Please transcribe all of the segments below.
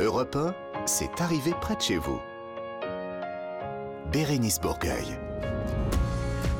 Europe 1, c'est arrivé près de chez vous. Bérénice Bourgueil.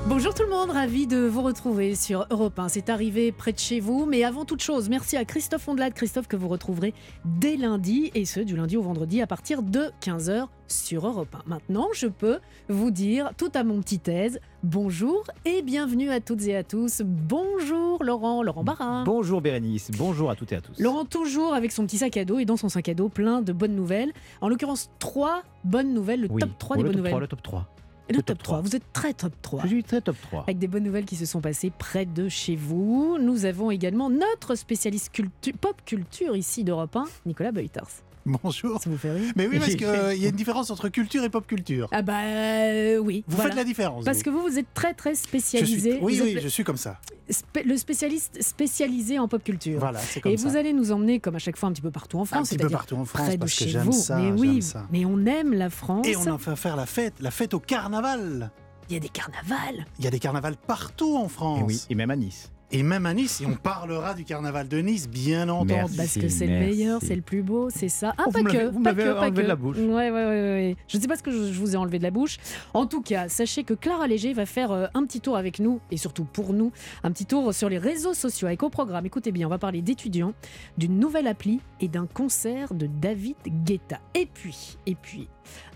Bonjour tout le monde, ravi de vous retrouver sur Europe 1. C'est arrivé près de chez vous, mais avant toute chose, merci à Christophe Ondelat, Christophe que vous retrouverez dès lundi, et ce du lundi au vendredi à partir de 15h sur Europe 1. Maintenant, je peux vous dire tout à mon petit aise, bonjour et bienvenue à toutes et à tous. Bonjour Laurent, Laurent Barra. Bonjour Bérénice, bonjour à toutes et à tous. Laurent toujours avec son petit sac à dos et dans son sac à dos plein de bonnes nouvelles. En l'occurrence, trois bonnes nouvelles, le Oui, top 3 oh, des le bonnes top nouvelles. 3, le top 3. Et le le top top 3, 3. vous êtes très top 3. Je suis très top 3. Avec des bonnes nouvelles qui se sont passées près de chez vous. Nous avons également notre spécialiste cultu- pop culture ici d'Europe 1, Nicolas Beuters. Bonjour. Ça vous fait rire Mais oui, parce qu'il y a une différence entre culture et pop culture. Ah bah euh, oui. Vous voilà. faites la différence. Parce vous. que vous, vous êtes très très je suis... spécialisé. Oui, Vous oui, êtes je suis comme ça. spé- le spécialiste spécialisé en pop culture. Voilà, c'est comme Et ça. vous allez nous emmener, comme à chaque fois, un petit peu partout en un France. petit peu partout en France près de parce que chez j'aime vous. ça. mais oui, ça. mais on aime la France. Et on en fait faire la fête, la fête au carnaval. Il y a des carnavals. Il y a des carnavals partout en Et France. oui, et même à Nice. Et même à Nice, et on parlera du carnaval de Nice, bien entendu. Merci. Parce que c'est le meilleur, c'est le plus beau, c'est ça. Ah, Oh, pas vous que, vous pas enlevé que. de la bouche. Ouais, ouais, ouais, ouais. Je ne sais pas ce que je, je vous ai enlevé de la bouche. En tout cas, sachez que Clara Léger va faire euh, un petit tour avec nous, et surtout pour nous, un petit tour sur les réseaux sociaux avec au programme. Écoutez bien, on va parler d'étudiants, d'une nouvelle appli et d'un concert de David Guetta. Et puis, et puis,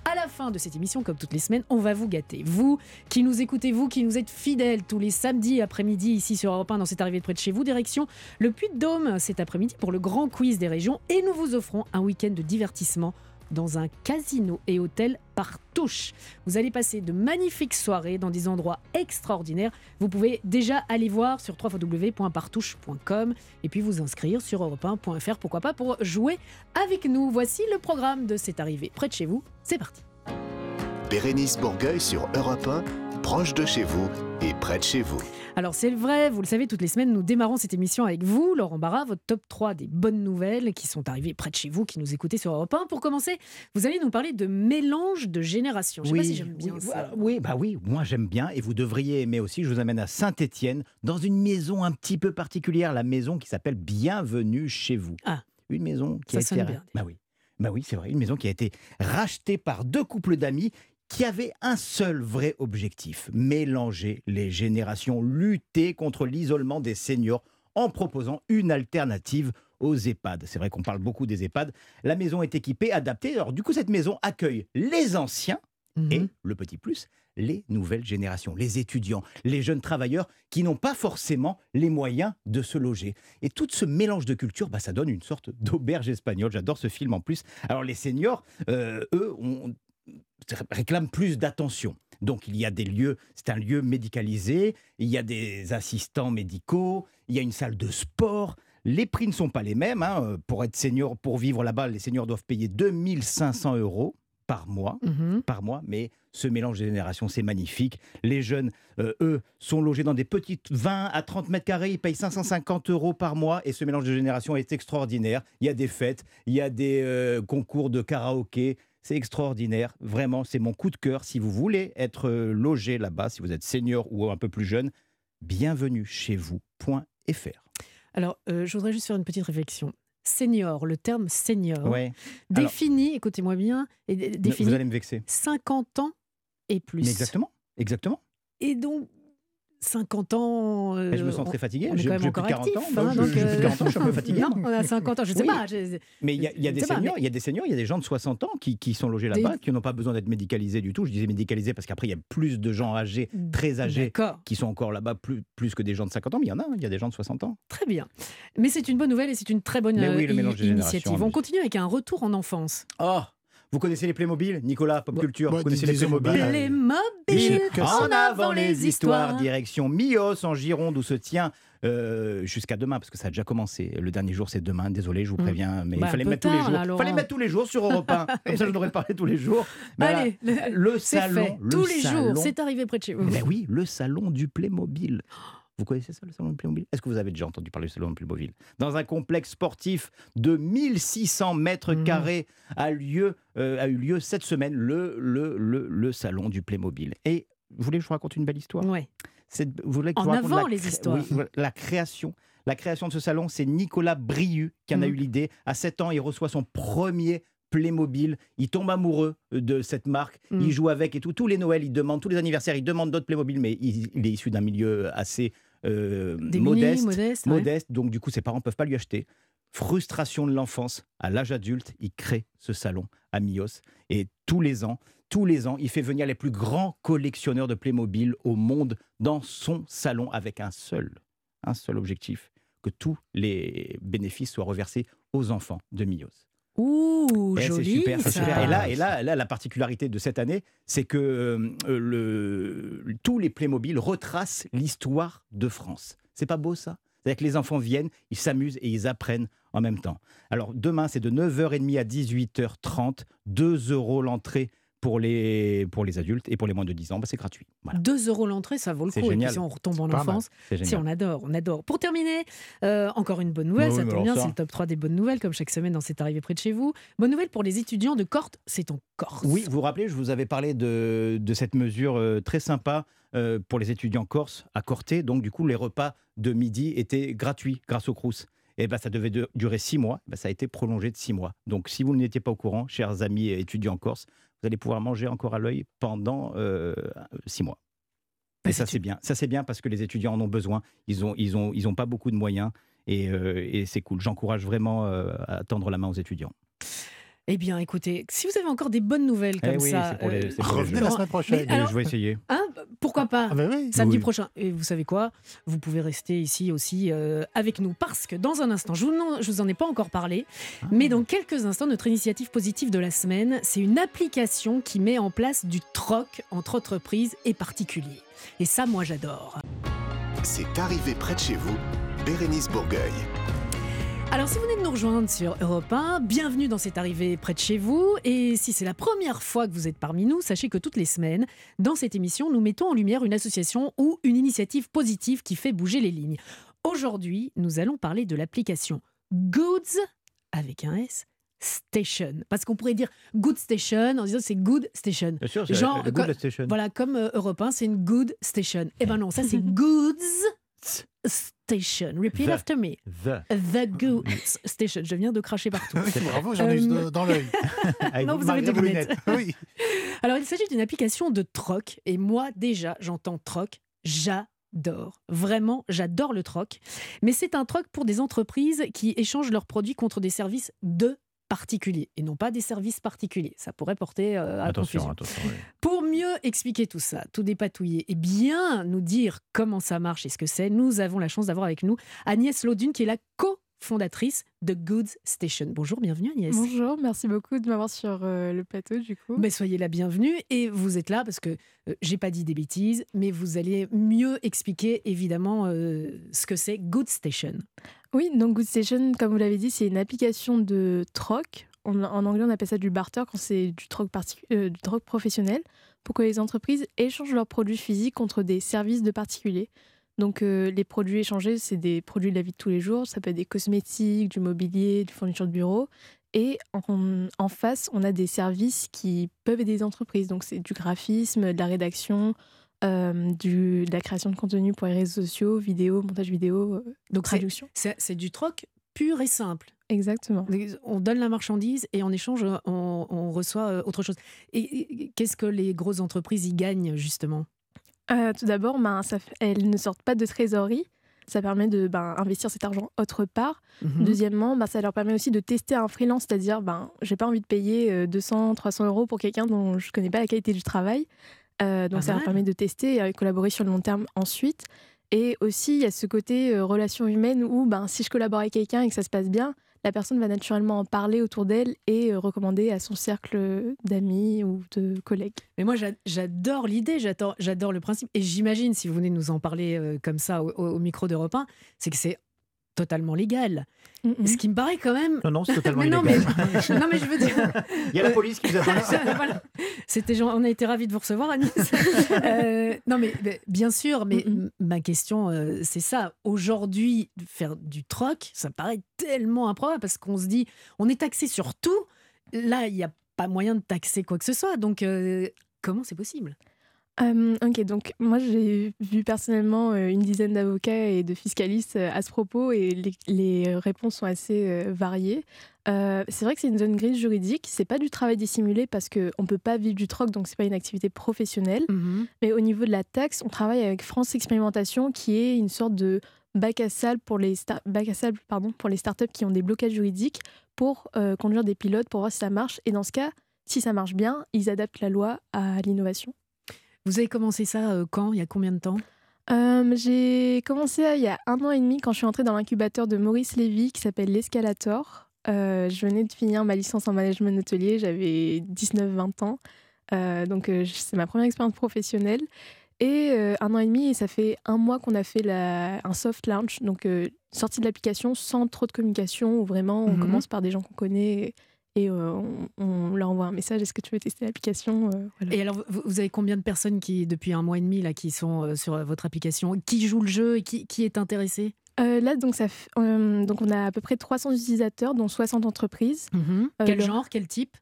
à la fin de cette émission, comme toutes les semaines, on va vous gâter. Vous qui nous écoutez, vous qui nous êtes fidèles tous les samedis après-midi ici sur Europe 1 dans cette arrivée de près de chez vous, direction le Puy-de-Dôme cet après-midi pour le grand quiz des régions et nous vous offrons un week-end de divertissement dans un casino et hôtel par touche. Vous allez passer de magnifiques soirées dans des endroits extraordinaires. Vous pouvez déjà aller voir sur www.partouche.com et puis vous inscrire sur europe1.fr, pourquoi pas, pour jouer avec nous. Voici le programme de cette arrivée près de chez vous. C'est parti. Bérénice Bourgueil sur Europe 1, proche de chez vous et près de chez vous. Alors c'est vrai, vous le savez, toutes les semaines, nous démarrons cette émission avec vous, Laurent Barra, votre top 3 des bonnes nouvelles qui sont arrivées près de chez vous, qui nous écoutez sur Europe 1. Pour commencer, vous allez nous parler de mélange de générations. Je sais pas si j'aime bien oui, ça. voilà, oui, bah oui, moi j'aime bien et vous devriez aimer aussi. Je vous amène à Saint-Étienne dans une maison un petit peu particulière, la maison qui s'appelle Bienvenue chez vous. Ah. Une maison qui Ça a été bien, bah oui. Bah oui, c'est vrai, une maison qui a été rachetée par deux couples d'amis qui avaient un seul vrai objectif, mélanger les générations, lutter contre l'isolement des seniors en proposant une alternative aux EHPAD. C'est vrai qu'on parle beaucoup des EHPAD. La maison est équipée, adaptée. Alors du coup, cette maison accueille les anciens Mhm. et, le petit plus, les nouvelles générations, les étudiants, les jeunes travailleurs qui n'ont pas forcément les moyens de se loger. Et tout ce mélange de cultures, bah, ça donne une sorte d'auberge espagnole. J'adore ce film en plus. Alors les seniors, euh, eux, on réclament plus d'attention. Donc il y a des lieux, c'est un lieu médicalisé, il y a des assistants médicaux, il y a une salle de sport. Les prix ne sont pas les mêmes. hein. Pour être senior, pour vivre là-bas, les seniors doivent payer 2500 euros par mois Mhm. par mois, mais ce mélange de générations, c'est magnifique. Les jeunes, euh, eux, sont logés dans des petites 20 à 30 mètres carrés, ils payent 550 euros par mois, et ce mélange de générations est extraordinaire. Il y a des fêtes, il y a des euh, concours de karaoké, c'est extraordinaire. Vraiment, c'est mon coup de cœur. Si vous voulez être euh, logé là-bas, si vous êtes senior ou un peu plus jeune, bienvenue chez vous.fr. Alors, euh, je voudrais juste faire une petite réflexion. Senior, le terme senior, Ouais, défini, écoutez-moi bien, et dé- défini vous allez me vexer. 50 ans et plus. Mais exactement, exactement. Et donc, 50 ans. euh, je me sens très fatigué. on est J'ai quand même encore plus de 40 ans. actif, hein, je- donc, j'ai plus de euh, 40 ans, je suis un peu fatigué. Non, on a 50 ans, je ne sais Oui. pas. je- Mais il y a, y des seniors, mais- il y a des seniors, il y a des gens de 60 ans qui, qui sont logés Des- là-bas, qui n'ont pas besoin d'être médicalisés du tout. Je disais médicalisés parce qu'après, il y a plus de gens âgés, très âgés, qui sont encore là-bas, plus, plus que des gens de 50 ans. Mais il y en a, hein, il y a des gens de 60 ans. très bien. Mais c'est une bonne nouvelle et c'est une très bonne oui, euh, initiative. On continue avec un retour en enfance. Oh Vous connaissez les Playmobil Nicolas, pop Bah, culture, bah, vous connaissez les Playmobil bah, Playmobil, en avant les histoires. direction Mios en Gironde où se tient euh, jusqu'à demain parce que ça a déjà commencé. Le dernier jour c'est demain. Désolé, je vous Mm. préviens, mais Bah, il fallait un peu mettre tous les jours. là, fallait mettre tous les jours sur Europe 1. Comme ça, je devrais parler tous les jours. Mais Allez, le- salon, fait. le Tous les salon. jours, c'est arrivé près de chez vous. Ben oui, le salon du Playmobil. Vous connaissez ça, le salon du Playmobil? Est-ce que vous avez déjà entendu parler du salon du Playmobil? Dans un complexe sportif de 1600 mètres Mhm. carrés a, lieu, euh, a eu lieu cette semaine le, le, le, le salon du Playmobil. Et vous voulez que je vous raconte une belle histoire? C'est- vous voulez que je En vous raconte avant la les histoires. oui, la création. La création de ce salon, c'est Nicolas Briu qui en a Mhm. eu l'idée. À 7 ans, il reçoit son premier Playmobil. Il tombe amoureux de cette marque. Mm. Il joue avec et tout. Tous les Noëls, il demande, tous les anniversaires, il demande d'autres Playmobil, mais il, il est issu d'un milieu assez euh, Des modeste. modeste, ouais. modeste, donc du coup ses parents ne peuvent pas lui acheter. Frustration de l'enfance, à l'âge adulte, il crée ce salon à Mios et tous les ans, tous les ans, il fait venir les plus grands collectionneurs de Playmobil au monde dans son salon avec un seul, un seul objectif, que tous les bénéfices soient reversés aux enfants de Mios. Ouh, Eh, joli. super, ça. super. Et là, et là, là, la particularité de cette année, c'est que euh, le, tous les Playmobil retracent l'histoire de France. C'est pas beau ça? C'est-à-dire que les enfants viennent, ils s'amusent et ils apprennent en même temps. Alors demain, c'est de 9h30 à 18h30, 2 euros l'entrée pour les, pour les adultes et pour les moins de 10 ans, bah, c'est gratuit. Voilà, 2 euros l'entrée, ça vaut le coup. C'est Et puis génial. si on retombe en enfance, si génial. on adore, on adore. Pour terminer, euh, encore une bonne nouvelle, Oui, ça tombe bien, c'est le top 3 des bonnes nouvelles, comme chaque semaine dans C'est arrivé près de chez vous. Bonne nouvelle pour les étudiants de Corte, c'est en Corse. Oui, vous vous rappelez, je vous avais parlé de, de cette mesure euh, très sympa euh, pour les étudiants corses à Corté. Donc, du coup, les repas de midi étaient gratuits grâce au Crous. Et ben, ça devait de- durer six mois. Ben, ça a été prolongé de six mois. Donc, si vous n'étiez pas au courant, chers amis étudiants corses, vous allez pouvoir manger encore à l'œil pendant euh, six mois. Et ça, c'est bien. Ça, c'est bien parce que les étudiants en ont besoin. Ils ont, ils ont, ils ont pas beaucoup de moyens. Et, euh, et c'est cool. J'encourage vraiment euh, à tendre la main aux étudiants. Eh bien, écoutez, si vous avez encore des bonnes nouvelles comme Eh oui, ça, c'est pour les- euh, pour Revenez la semaine prochaine. alors- je vais essayer. hein, pourquoi pas? Ah ben oui. Samedi Oui. prochain. Et vous savez quoi? Vous pouvez rester ici aussi euh, avec nous parce que dans un instant, je vous, en, je vous en ai pas encore parlé, Ah. mais dans quelques instants, notre initiative positive de la semaine, c'est une application qui met en place du troc entre entreprises et particuliers. Et ça, moi, j'adore. C'est arrivé près de chez vous, Bérénice Bourgueil. Alors, si vous venez de nous rejoindre sur Europe 1, bienvenue dans cette arrivée près de chez vous. Et si c'est la première fois que vous êtes parmi nous, sachez que toutes les semaines, dans cette émission, nous mettons en lumière une association ou une initiative positive qui fait bouger les lignes. Aujourd'hui, nous allons parler de l'application Goods avec un S. Station. Parce qu'on pourrait dire Good Station en disant c'est Good Station. Bien sûr, c'est Genre, le comme- Good Station. Voilà, comme euh, Europe 1, c'est une Good Station. Eh ben non, ça c'est Goods Station. Repeat The. after me. The. The Goods Station. Je viens de cracher partout. Bravo, j'en ai eu Euh, dans l'œil. Non, vous avez des lunettes. Oui. Alors, il s'agit d'une application de troc. Et moi, déjà, j'entends troc. J'adore. Vraiment, j'adore le troc. Mais c'est un troc pour des entreprises qui échangent leurs produits contre des services de particuliers et non pas des services particuliers. Ça pourrait porter euh, à confusion. attention. oui. Pour mieux expliquer tout ça, tout dépatouiller et bien nous dire comment ça marche et ce que c'est, nous avons la chance d'avoir avec nous Agnès Laudune qui est la co-fondatrice de Goods Station. Bonjour, bienvenue Agnès. Bonjour, merci beaucoup de m'avoir sur euh, le plateau du coup. Mais soyez la bienvenue et vous êtes là parce que euh, j'ai pas dit des bêtises, mais vous allez mieux expliquer évidemment euh, ce que c'est Good Station. Oui, donc Good Station, comme vous l'avez dit, c'est une application de troc. En, en anglais, on appelle ça du barter quand c'est du troc, euh, du troc professionnel, pour que les entreprises échangent leurs produits physiques contre des services de particuliers. Donc euh, les produits échangés, c'est des produits de la vie de tous les jours, ça peut être des cosmétiques, du mobilier, du fourniture de bureau. Et en, en face, on a des services qui peuvent aider les entreprises. Donc c'est du graphisme, de la rédaction, euh, du, de la création de contenu pour les réseaux sociaux, vidéo, montage vidéo, euh, Donc traduction. c'est du troc pur et simple. Exactement. On donne la marchandise et en échange, on, on reçoit euh, autre chose. Et, et qu'est-ce que les grosses entreprises y gagnent justement? Euh, tout d'abord, ben, ça elles ne sortent pas de trésorerie. Ça permet de ben, investir cet argent autre part. Mhm. Deuxièmement, ben, ça leur permet aussi de tester un freelance, c'est-à-dire, ben, j'ai pas envie de payer euh, 200, 300 euros pour quelqu'un dont je connais pas la qualité du travail. Euh, donc Pas ça leur permet de tester et collaborer sur le long terme ensuite. Et aussi, il y a ce côté euh, relation humaine où ben, si je collabore avec quelqu'un et que ça se passe bien, la personne va naturellement en parler autour d'elle et euh, recommander à son cercle d'amis ou de collègues. Mais moi, j'a- j'adore l'idée, j'adore le principe. Et j'imagine, si vous venez nous en parler euh, comme ça au- au micro d'Europe 1, c'est que c'est totalement légal. Ce qui me paraît quand même. Non, non, c'est totalement Mais non, mais je veux dire. Il y a la police qui vous attend. Voilà. C'était on a été ravis de vous recevoir, Agnès. Euh, non, mais, mais bien sûr, mais ma question, euh, c'est ça. Aujourd'hui, faire du troc, ça paraît tellement improbable parce qu'on se dit, on est taxé sur tout. Là, il n'y a pas moyen de taxer quoi que ce soit. Donc, euh, comment c'est possible? Euh, ok, donc moi j'ai vu personnellement une dizaine d'avocats et de fiscalistes à ce propos et les, les réponses sont assez variées. Euh, c'est vrai que c'est une zone grise juridique, c'est pas du travail dissimulé parce qu'on peut pas vivre du troc donc c'est pas une activité professionnelle. Mhm. Mais au niveau de la taxe, on travaille avec France Expérimentation qui est une sorte de bac à sable pour les, star- bac à sable, pardon, pour les startups qui ont des blocages juridiques pour euh, conduire des pilotes pour voir si ça marche. Et dans ce cas, si ça marche bien, ils adaptent la loi à l'innovation. Vous avez commencé ça euh, quand? Il y a combien de temps? Euh, j'ai commencé euh, il y a un an et demi quand je suis entrée dans l'incubateur de Maurice Lévy qui s'appelle l'Escalator. Euh, je venais de finir ma licence en management hôtelier, j'avais 19-20 ans. Donc c'est ma première expérience professionnelle. Et un an et demi, et ça fait un mois qu'on a fait la- un soft launch, donc sortie de l'application sans trop de communication, où vraiment on Mhm. commence par des gens qu'on connaît et euh, on, on leur envoie un message, est-ce que tu veux tester l'application Euh, voilà. Et alors, vous, avez combien de personnes qui, depuis un mois et demi, là, qui sont euh, sur votre application Qui joue le jeu et qui, qui est intéressé Euh, là, donc, ça donc, on a à peu près 300 utilisateurs, dont 60 entreprises. Mhm. Euh, Quel genre Quel type?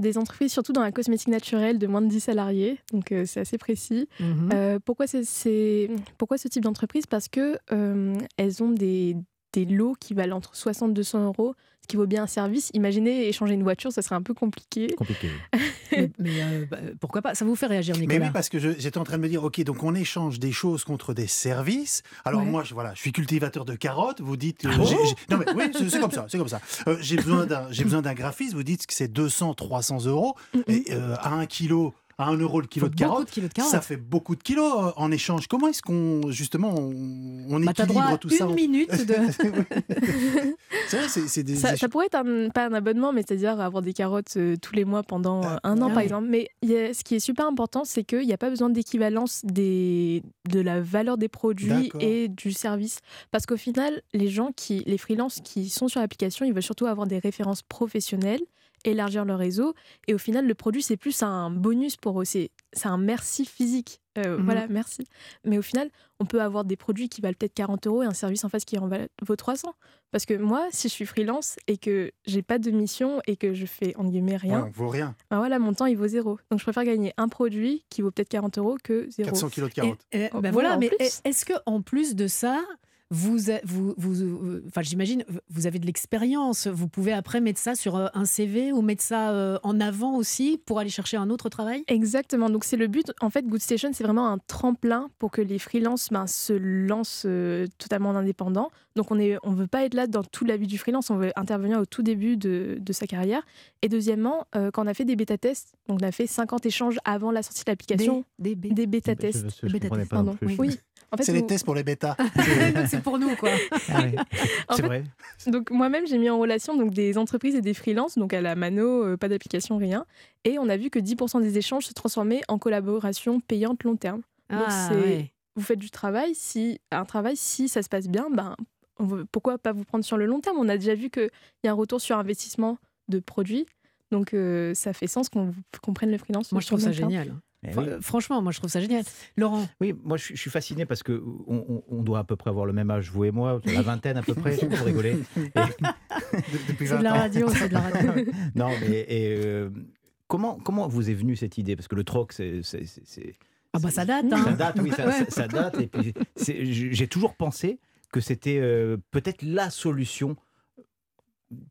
des entreprises surtout dans la cosmétique naturelle de moins de 10 salariés, donc c'est assez précis. Mhm. Euh, pourquoi, c'est, pourquoi ce type d'entreprise? Parce que elles ont des, des lots qui valent entre 60 et 200 euros, ce qui vaut bien un service. Imaginez échanger une voiture, ça serait un peu compliqué. Compliqué. mais mais, euh, bah, pourquoi pas Ça vous fait réagir, Mais Nicolas oui, parce que j'étais en train de me dire, ok, donc on échange des choses contre des services. Alors Ouais. moi, je, voilà, je suis cultivateur de carottes. Vous dites, euh, Ah bon non mais oui, c'est c'est comme ça, c'est comme ça. Euh, j'ai besoin d'un, j'ai besoin d'un graphiste. Vous dites que c'est 200, 300 euros et euh, à un kilo, à un euro le kilo de carottes. de kilos de carottes. Ça fait beaucoup de kilos euh, en échange. Comment est-ce qu'on justement on, on Bah, droit équilibre à tout une ça minute de. C'est vrai, c'est c'est des Ça, pourrait être un- pas un abonnement, mais c'est-à-dire avoir des carottes euh, tous les mois pendant euh, un an, Ah par exemple. Mais il y a- ce qui est super important, c'est qu'il n'y a pas besoin d'équivalence des, de la valeur des produits et du service. Parce qu'au final, les gens qui, les freelances qui sont sur l'application, ils veulent surtout avoir des références professionnelles, élargir leur réseau. Et au final, le produit, c'est plus un bonus pour eux. C'est c'est un merci physique. Euh, Mhm. Voilà, merci. Mais au final, on peut avoir des produits qui valent peut-être 40 euros et un service en face qui en vaut 300. Parce que moi, si je suis freelance et que j'ai pas de mission et que je fais en guillemets Ouais, rien, on vaut rien. ben voilà, mon temps il vaut zéro. Donc je préfère gagner un produit qui vaut peut-être 40 euros que zéro. 400 kilos de carottes. et, Oh, bah voilà, mais est-ce que en plus de ça, vous, vous, vous, euh, enfin, j'imagine, vous avez de l'expérience. Vous pouvez après mettre ça sur euh, un CV ou mettre ça euh, en avant aussi pour aller chercher un autre travail? Exactement. Donc c'est le but. En fait, Good Station, c'est vraiment un tremplin pour que les freelances ben, se lancent euh, totalement en indépendant. Donc on ne on veut pas être là dans toute la vie du freelance. On veut intervenir au tout début de, de sa carrière. Et deuxièmement, euh, quand on a fait des bêta tests, donc on a fait 50 échanges avant la sortie de l'application, Des, des, des bêta Je, comprenais pas non. Oui. En fait, C'est les vous- tests pour les bêtas. c'est pour nous quoi. Ah ouais. En C'est fait, vrai. Donc moi-même, j'ai mis en relation donc, des entreprises et des freelances, donc à la mano, euh, pas d'application, rien. Et on a vu que 10% des échanges se transformaient en collaboration payante long terme. Donc, Ah, c'est- ouais. Vous faites du travail, si un travail, si ça se passe bien, ben, on veut- pourquoi pas vous prendre sur le long terme? On a déjà vu qu'il y a un retour sur investissement de produits. Donc euh, ça fait sens qu'on qu'on prenne le freelance. Moi, je sur trouve le ça long terme. Oui. Franchement, moi, je trouve ça génial. Laurent, Oui, moi je suis, fasciné parce que on, doit à peu près avoir le même âge, vous et moi, la vingtaine à peu près, pour rigoler. C'est 20 de la radio, c'est de la radio. Non, mais et, euh, comment, comment vous est venue cette idée? Parce que le troc, c'est. Ah bah ça date. Ça Hein. date, oui, ça, Ouais. ça- ça date. Et puis, c'est- j'ai toujours pensé que c'était euh, peut-être la solution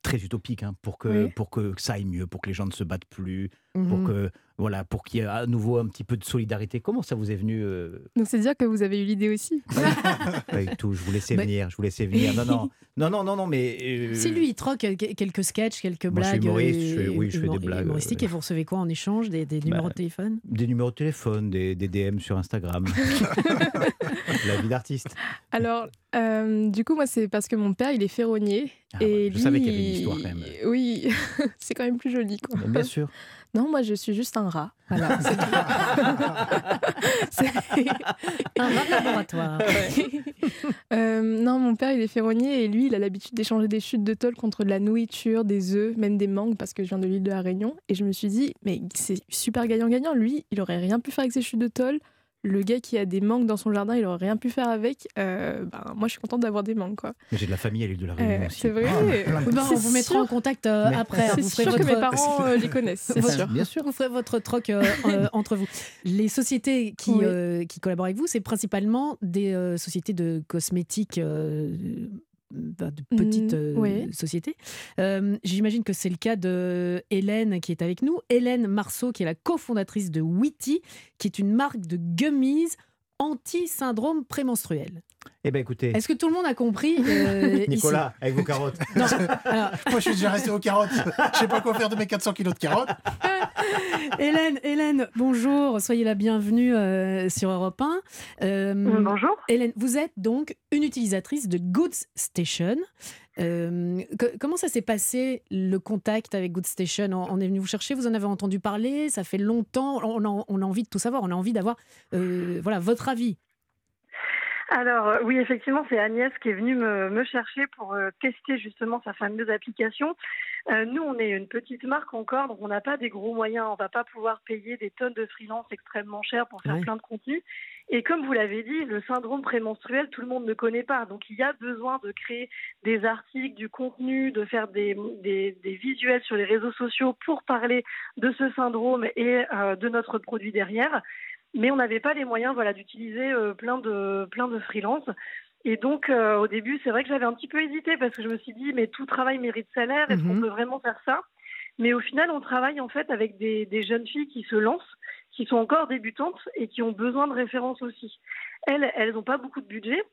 très utopique hein, pour, que, Oui. pour que ça aille mieux, pour que les gens ne se battent plus, pour Mhm. que voilà, pour qu'il y ait à nouveau un petit peu de solidarité. Comment ça vous est venu euh, Donc c'est dire que vous avez eu l'idée aussi. avec tout Je vous laissais Mais- venir, je vous laissais venir. Non, non, non, non, non, non mais euh, Si lui, il troque que- quelques sketchs, quelques Moi, je suis blagues. humoriste, euh, je fais- oui, je fais des blagues, humoristiques, euh, et vous recevez quoi en échange Des, des numéros Bah, de téléphone? des numéros de téléphone, des, des DM sur Instagram, la vie d'artiste. Alors, euh, du coup, moi, c'est parce que mon père, il est ferronnier. Ah, et ouais, je lui, savais qu'il y avait une histoire quand même. Oui, c'est quand même plus joli. Quoi. Bien sûr. Non, moi, je suis juste un rat. Voilà, c'est tout. C'est- Un rat de laboratoire. Euh, non, mon père, il est ferronnier et lui, il a l'habitude d'échanger des chutes de tôle contre de la nourriture, des œufs, même des mangues, parce que je viens de l'île de la Réunion. Et je me suis dit, mais c'est super gagnant-gagnant. Lui, il aurait rien pu faire avec ses chutes de tôle. Le gars qui a des mangues dans son jardin, il aurait rien pu faire avec. Euh, ben, moi, je suis contente d'avoir des mangues, quoi. Mais j'ai de la famille à l'île de la Réunion Euh, aussi. c'est vrai. Ah, bah, on vous mettra en contact euh, Mais- après. C'est sûr que mes parents euh, les connaissent, c'est sûr. Bien sûr. Vous ferez votre troc euh, euh, entre vous. Les sociétés qui, Oui. euh, qui collaborent avec vous, c'est principalement des euh, sociétés de cosmétiques, de petites Mm, euh, oui. sociétés. Euh, J'imagine que c'est le cas de Hélène qui est avec nous. Hélène Marceau, qui est la cofondatrice de Witty, qui est une marque de gummies anti-syndrome prémenstruel. Eh bien, écoutez, Est-ce que tout le monde a compris euh, ici Nicolas, avec vos carottes. Non, alors, Moi, je suis déjà resté aux carottes. Je sais pas quoi faire de mes 400 kilos de carottes. Hélène, Hélène, bonjour, soyez la bienvenue euh, sur Europe 1. Euh, Bonjour. Hélène, vous êtes donc une utilisatrice de Goods Station. Euh, comment ça s'est passé le contact avec Goods Station? On, est venu vous chercher, vous en avez entendu parler, ça fait longtemps, on a, envie de tout savoir, on a envie d'avoir euh, voilà, votre avis. Alors euh, oui, effectivement, c'est Agnès qui est venue me, chercher pour tester justement sa fameuse application. Euh, nous, on est une petite marque encore, donc on n'a pas des gros moyens. On va pas pouvoir payer des tonnes de freelance extrêmement chers pour faire plein de contenu. Et comme vous l'avez dit, le syndrome prémenstruel, tout le monde ne connaît pas. Donc il y a besoin de créer des articles, du contenu, de faire des, des, des visuels sur les réseaux sociaux pour parler de ce syndrome et euh, de notre produit derrière. mais on n'avait pas les moyens voilà d'utiliser euh, plein de plein de freelance et donc euh, au début c'est vrai que j'avais un petit peu hésité parce que je me suis dit mais tout travail mérite salaire est-ce qu'on Mhm. peut vraiment faire ça? Mais au final on travaille en fait avec des, des jeunes filles qui se lancent qui sont encore débutantes et qui ont besoin de références aussi elles elles n'ont pas beaucoup de budget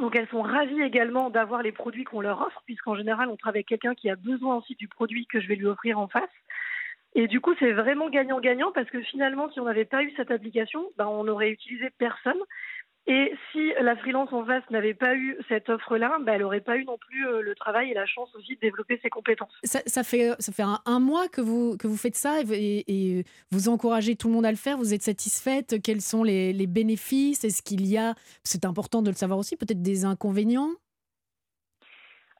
donc elles sont ravies également d'avoir les produits qu'on leur offre, puisqu'en général on travaille avec quelqu'un qui a besoin aussi du produit que je vais lui offrir en face. Et du coup c'est vraiment gagnant-gagnant parce que finalement si on n'avait pas eu cette application, ben, on n'aurait utilisé personne. Et si la freelance en face n'avait pas eu cette offre-là, ben, elle n'aurait pas eu non plus euh, le travail et la chance aussi de développer ses compétences. Ça, ça fait, ça fait un, un mois que vous, que vous faites ça et, et- et vous encouragez tout le monde à le faire. Vous êtes satisfaite Quels sont les, les bénéfices Est-ce qu'il y a, c'est important de le savoir aussi, peut-être des inconvénients?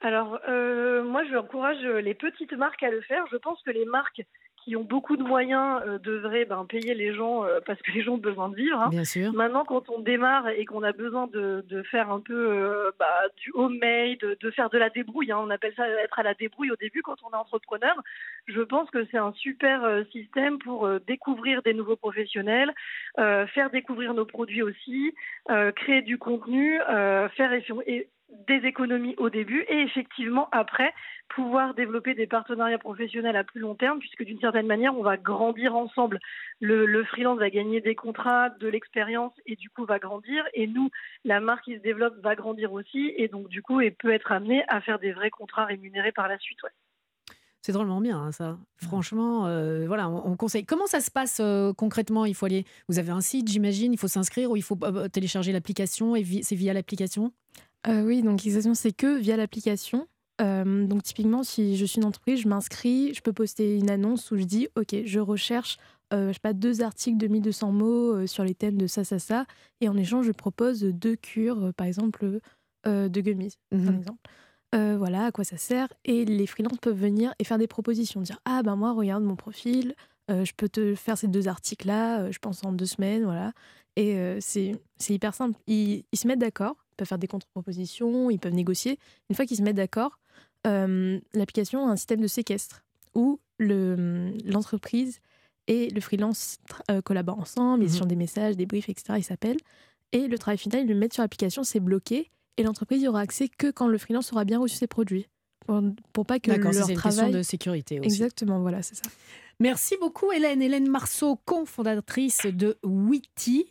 Alors, euh, moi, je encourage les petites marques à le faire. Je pense que les marques qui ont beaucoup de moyens euh, devraient ben, payer les gens euh, parce que les gens ont besoin de vivre. hein. Bien sûr. Maintenant, quand on démarre et qu'on a besoin de, de faire un peu euh, bah, du homemade, de, de faire de la débrouille, hein, on appelle ça être à la débrouille au début quand on est entrepreneur, je pense que c'est un super système pour découvrir des nouveaux professionnels, faire découvrir nos produits aussi, créer du contenu, faire des économies au début et effectivement après pouvoir développer des partenariats professionnels à plus long terme puisque d'une certaine manière on va grandir ensemble. Le, le freelance va gagner des contrats, de l'expérience et du coup va grandir et nous la marque qui se développe va grandir aussi et donc du coup et peut être amené à faire des vrais contrats rémunérés par la suite. ouais. C'est drôlement bien, hein, ça. Franchement, euh, voilà, on, on conseille. Comment ça se passe euh, concrètement? Il faut aller. Vous avez un site, j'imagine. Il faut s'inscrire ou il faut euh, télécharger l'application et vi- c'est via l'application? Euh, oui, donc exactement, c'est que via l'application. Euh, donc typiquement, si je suis une entreprise, je m'inscris, je peux poster une annonce où je dis, ok, je recherche, euh, je sais pas, deux articles de 1200 mots euh, sur les thèmes de ça, ça, ça, et en échange, je propose deux cures, par exemple, de gummies, par Mhm. exemple. Euh, voilà à quoi ça sert. Et les freelances peuvent venir et faire des propositions, dire, ah ben moi, regarde mon profil, euh, je peux te faire ces deux articles-là, euh, je pense en deux semaines, voilà. Et c'est hyper simple. Ils, ils se mettent d'accord, peuvent faire des contre-propositions, ils peuvent négocier. Une fois qu'ils se mettent d'accord, euh, l'application a un système de séquestre où le- l'entreprise et le freelance euh, collaborent ensemble, ils Mhm. échangent des messages, des briefs, etc. Ils s'appellent. Et le travail final, ils le mettent sur l'application, c'est bloqué. Et l'entreprise y aura accès que quand le freelance aura bien reçu ses produits. Pour, pour pas que leur c'est une travail... question de sécurité aussi. Exactement, voilà, c'est ça. Merci beaucoup Hélène. Hélène Marceau, cofondatrice de Witty.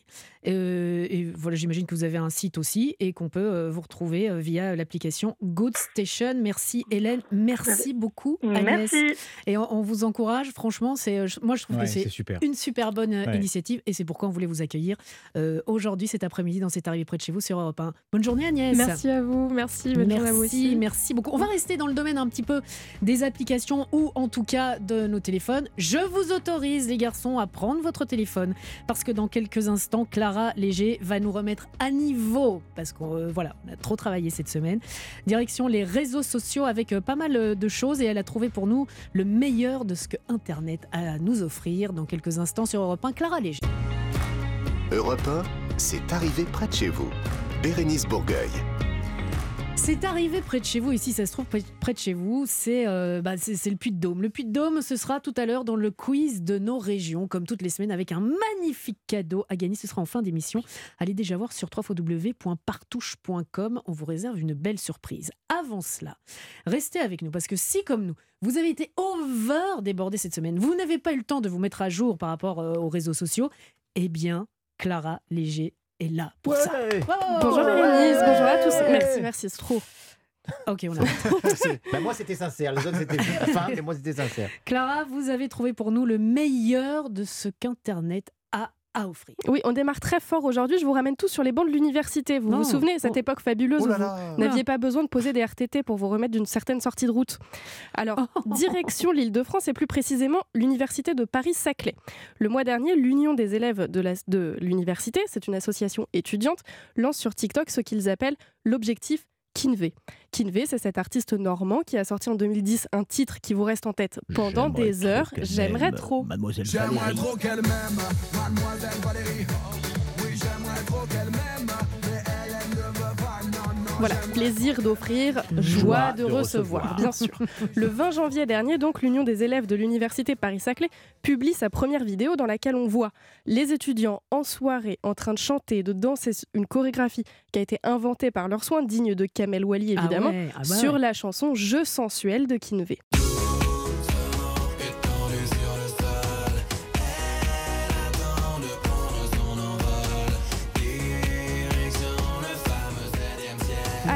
Euh, et voilà, j'imagine que vous avez un site aussi et qu'on peut euh, vous retrouver euh, via l'application Good Station. Merci Hélène. Merci beaucoup Agnès. Merci. Et on, on vous encourage. Franchement, c'est moi je trouve Ouais, que c'est c'est super. une super bonne Ouais. initiative et c'est pourquoi on voulait vous accueillir euh, aujourd'hui, cet après-midi, dans cette arrivée près de chez vous sur Europe 1. Bonne journée Agnès. Merci à vous, merci, bonne journée à vous Merci, aussi. merci beaucoup. On va rester dans le domaine un petit peu des applications ou en tout cas de nos téléphones. Je vous autorise, les garçons, à prendre votre téléphone parce que dans quelques instants, Clara Léger va nous remettre à niveau parce qu'on euh, voilà, a trop travaillé cette semaine. Direction les réseaux sociaux avec euh, pas mal euh, de choses et elle a trouvé pour nous le meilleur de ce que Internet a à nous offrir dans quelques instants sur Europe 1. Clara Léger. Europe 1, c'est arrivé près de chez vous. Bérénice Bourgueil. C'est arrivé près de chez vous, si ça se trouve près- de chez vous, c'est euh, bah, c'est le Puy-de-Dôme. Le Puy-de-Dôme, ce sera tout à l'heure dans le quiz de nos régions, comme toutes les semaines, avec un magnifique cadeau à gagner. Ce sera en fin d'émission. Allez déjà voir sur www.partouche.com. On vous réserve une belle surprise. Avant cela, restez avec nous, parce que si, comme nous, vous avez été over débordé cette semaine, vous n'avez pas eu le temps de vous mettre à jour par rapport euh, aux réseaux sociaux, eh bien, Clara Léger est là pour ça. Bonjour Bérénice, bonjour à tous. Merci, merci, c'est trop. Ok, on a. Bah, moi, c'était sincère. Les autres, c'était fin, mais moi, c'était sincère. Clara, vous avez trouvé pour nous le meilleur de ce qu'Internet a à offrir. Oui, on démarre très fort aujourd'hui. Je vous ramène tous sur les bancs de l'université. Vous Non. vous souvenez, cette Oh. époque fabuleuse Oh où là vous n'aviez pas besoin de poser des RTT pour vous remettre d'une certaine sortie de route. Alors, direction l'Île-de-France et plus précisément l'Université de Paris-Saclay. Le mois dernier, l'Union des élèves de la- de l'université, c'est une association étudiante, lance sur TikTok ce qu'ils appellent l'objectif Kinvé. Kinvé, c'est cet artiste normand qui a sorti en 2010 un titre qui vous reste en tête pendant J'aimerais des heures. J'aimerais trop. Mademoiselle J'aimerais Valérie. trop qu'elle m'aime, mademoiselle Valérie. Oui, j'aimerais trop qu'elle m'aime, Voilà, plaisir d'offrir, joie de, de recevoir, recevoir. bien sûr. Le 20 janvier dernier, donc, l'Union des élèves de l'Université Paris-Saclay publie sa première vidéo dans laquelle on voit les étudiants en soirée en train de chanter, de danser une chorégraphie qui a été inventée par leurs soins, digne de Kamel Wally évidemment, Ah ouais, ah bah sur la chanson Je sensuel de Kinvé.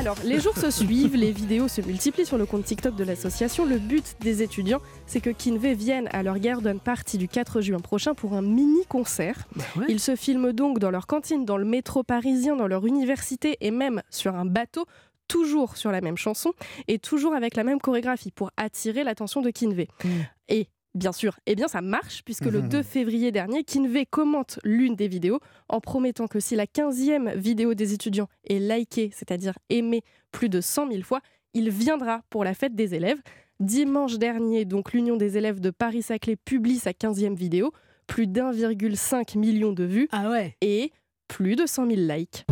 Alors, les jours se suivent, les vidéos se multiplient sur le compte TikTok de l'association. Le but des étudiants, c'est que Kinvé vienne à leur garden party du 4 juin prochain pour un mini-concert. Bah ouais. Ils se filment donc dans leur cantine, dans le métro parisien, dans leur université et même sur un bateau, toujours sur la même chanson et toujours avec la même chorégraphie pour attirer l'attention de Kinvé. Mm. Et bien sûr, eh bien ça marche puisque le Mhm. 2 février dernier, Kinvé commente l'une des vidéos en promettant que si la 15e vidéo des étudiants est likée, c'est-à-dire aimée plus de 100 000 fois, il viendra pour la fête des élèves. Dimanche dernier, donc l'Union des élèves de Paris-Saclay publie sa 15e vidéo, plus d'1,5 million de vues Ah ouais. et plus de 100 000 likes.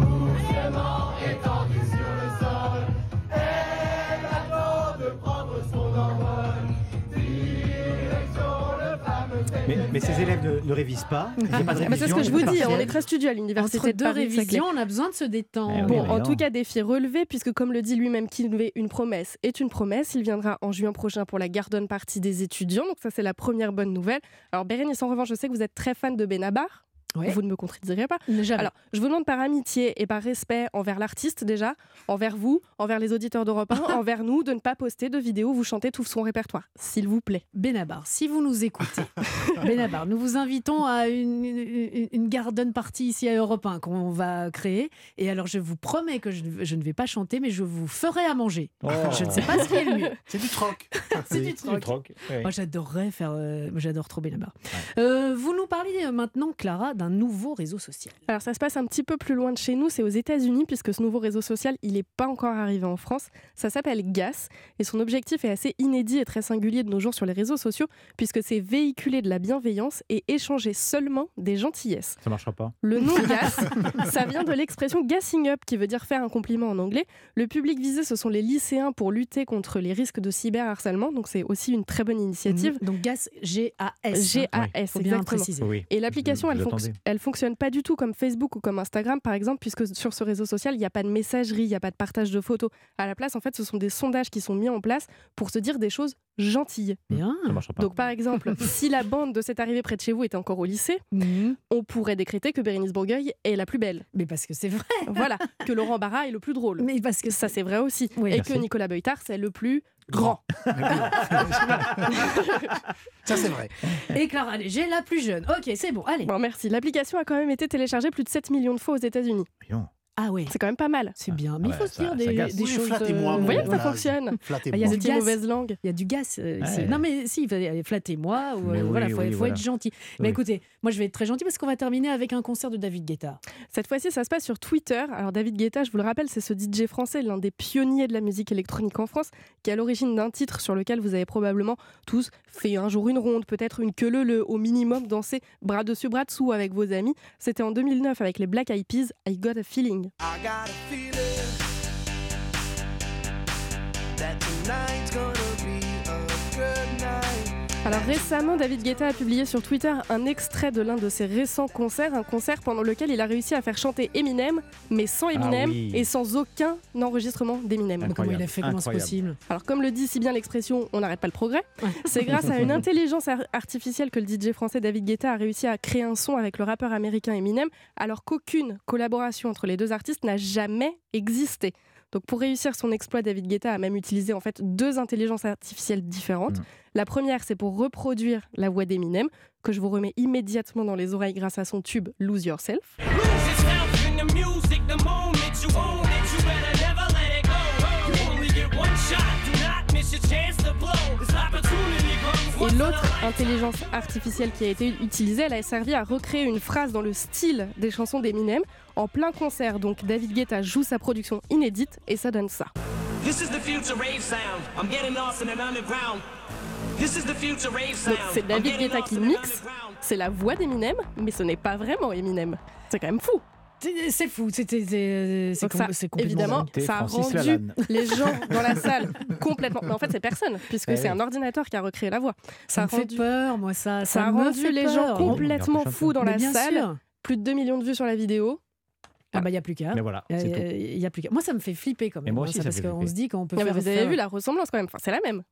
Mais, mais ces élèves ne, ne révisent pas. Il n'y a pas de Ah bah, c'est ce que je vous dis, on est très studieux à l'université de Paris-Saclay. révisions, on a besoin de se détendre. Eh Bon, en tout cas, défi relevé, puisque comme le dit lui-même Kinvé, une promesse est une promesse. Il viendra en juin prochain pour la Garden Party des étudiants. Donc ça, c'est la première bonne nouvelle. Alors Bérénice, en revanche, je sais que vous êtes très fan de Benabar. Ouais. Vous ne me contredirez pas. Jamais. Alors, je vous demande par amitié et par respect envers l'artiste déjà, envers vous, envers les auditeurs d'Europe 1, envers nous, de ne pas poster de vidéos où vous chantez tout son répertoire, s'il vous plaît. Benabar, si vous nous écoutez, Benabar, nous vous invitons à une, une, une garden party ici à Europe 1 qu'on va créer. Et alors, je vous promets que je, ne- je ne vais pas chanter, mais je vous ferai à manger. Oh. Je ne sais pas ce qui est le mieux. C'est du troc. C'est du troc. oui. Moi, j'adorerais faire. euh, J'adore trop Benabar. Euh, vous nous parlez euh, maintenant, Clara, d'un nouveau réseau social. Alors ça se passe un petit peu plus loin de chez nous, c'est aux États-Unis puisque ce nouveau réseau social, il n'est pas encore arrivé en France. Ça s'appelle GAS et son objectif est assez inédit et très singulier de nos jours sur les réseaux sociaux puisque c'est véhiculer de la bienveillance et échanger seulement des gentillesses. Ça marchera pas. Le nom GAS, ça vient de l'expression gassing up qui veut dire faire un compliment en anglais. Le public visé, ce sont les lycéens pour lutter contre les risques de cyberharcèlement, donc c'est aussi une très bonne initiative. Mhm. Donc, GAS, G-A-S. G-A-S, bien exactement. préciser. Oui. Et l'application, elle, je elle fonctionne pas du tout comme Facebook ou comme Instagram, par exemple, puisque sur ce réseau social, il n'y a pas de messagerie, il n'y a pas de partage de photos. À la place, en fait, ce sont des sondages qui sont mis en place pour se dire des choses gentilles. Bien. Ça marchera pas. Donc, par exemple, si la bande de cette arrivée près de chez vous était encore au lycée, Mhm. on pourrait décréter que Bérénice Bourgueil est la plus belle. Mais parce que c'est vrai. Voilà, que Laurent Barra est le plus drôle. Mais parce que Ça, c'est vrai aussi. Oui. Et Merci. que Nicolas Beutard, c'est le plus grand. Ça, c'est vrai. Et Clara Léger, la plus jeune. Ok, c'est bon, allez. Bon, merci. L'application a quand même été téléchargée plus de 7 millions de fois aux États-Unis. Ah ouais, C'est quand même pas mal. c'est bien. Mais il ouais, faut se dire ça des, des Oui, choses. flattez-moi, euh, Vous voyez que ça Voilà. fonctionne Il y a Cette du gaz. mauvaise langue. Il y a du gaz. euh. Ouais. Non, mais si, il flattez-moi. Ou, euh, oui, voilà, faut, oui, faut voilà. être gentil. Mais écoutez, moi, je vais être très gentil parce qu'on va terminer avec un concert de David Guetta. Cette fois-ci, ça se passe sur Twitter. Alors, David Guetta, je vous le rappelle, c'est ce DJ français, l'un des pionniers de la musique électronique en France, qui est à l'origine d'un titre sur lequel vous avez probablement tous fait un jour une ronde, peut-être une queue le au minimum, dansé bras dessus, bras dessous avec vos amis. C'était en 2009 avec les Black Eyed Peas, I Got a Feeling. I got a feeling that tonight's gonna Alors récemment, David Guetta a publié sur Twitter un extrait de l'un de ses récents concerts, un concert pendant lequel il a réussi à faire chanter Eminem, mais sans Eminem oui. et sans aucun enregistrement d'Eminem. Comment il a fait Comment c'est possible? Alors comme le dit si bien l'expression, on n'arrête pas le progrès. C'est grâce à une intelligence ar- artificielle que le DJ français David Guetta a réussi à créer un son avec le rappeur américain Eminem, alors qu'aucune collaboration entre les deux artistes n'a jamais existé. Donc pour réussir son exploit, David Guetta a même utilisé en fait deux intelligences artificielles différentes. Mm. La première, c'est pour reproduire la voix d'Eminem, que je vous remets immédiatement dans les oreilles grâce à son tube Lose Yourself. Lose yourself l'autre intelligence artificielle qui a été utilisée, elle a servi à recréer une phrase dans le style des chansons d'Eminem en plein concert. Donc David Guetta joue sa production inédite et ça donne ça. C'est David Guetta qui mixe, c'est la voix d'Eminem, mais ce n'est pas vraiment Eminem. C'est quand même fou. C'est fou. C'était évidemment, ça a Francis rendu les gens dans la salle complètement. Mais en fait, c'est personne, puisque Eh c'est oui. un ordinateur qui a recréé la voie. Ça a fait peur, moi ça. ça a rendu les peur. gens complètement fous dans Mais la bien salle. sûr. Plus de 2 millions de vues sur la vidéo. Ah bah il y a plus qu'à. Mais voilà, Il c'est tout. y a plus qu'à. Moi ça me fait flipper quand même. Mais moi hein, aussi, ça, ça parce qu'on se dit qu'on peut Non, mais faire. vous avez faire- vu la ressemblance quand même. Enfin, c'est la même.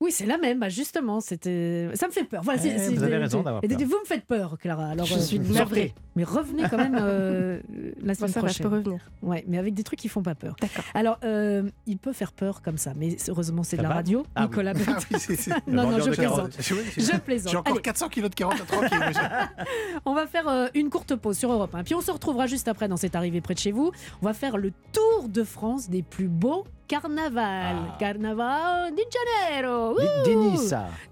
Oui, c'est la même. Bah justement, c'était. Ça me fait peur. Voilà, Eh, vous avez raison d'avoir peur. Vous me faites peur, Clara. Alors Je euh, suis navrée. Mais revenez quand même euh, la semaine ça va, je peux prochaine. revenir. Ouais, mais avec des trucs qui font pas peur. D'accord. Alors, euh, il peut faire peur comme ça, mais heureusement c'est de la radio. Ah oui. Nicolas Ah oui, c'est- c'est- Non, non, je plaisante. Je plaisante. J'ai encore Allez, 400 kilos de carottes monsieur. on va faire une courte pause sur Europe 1. Puis on se retrouvera juste après dans cette arrivée près de chez vous. On va faire le tour de France des plus beaux carnavals. Ah. Carnaval di Janeiro. Di-.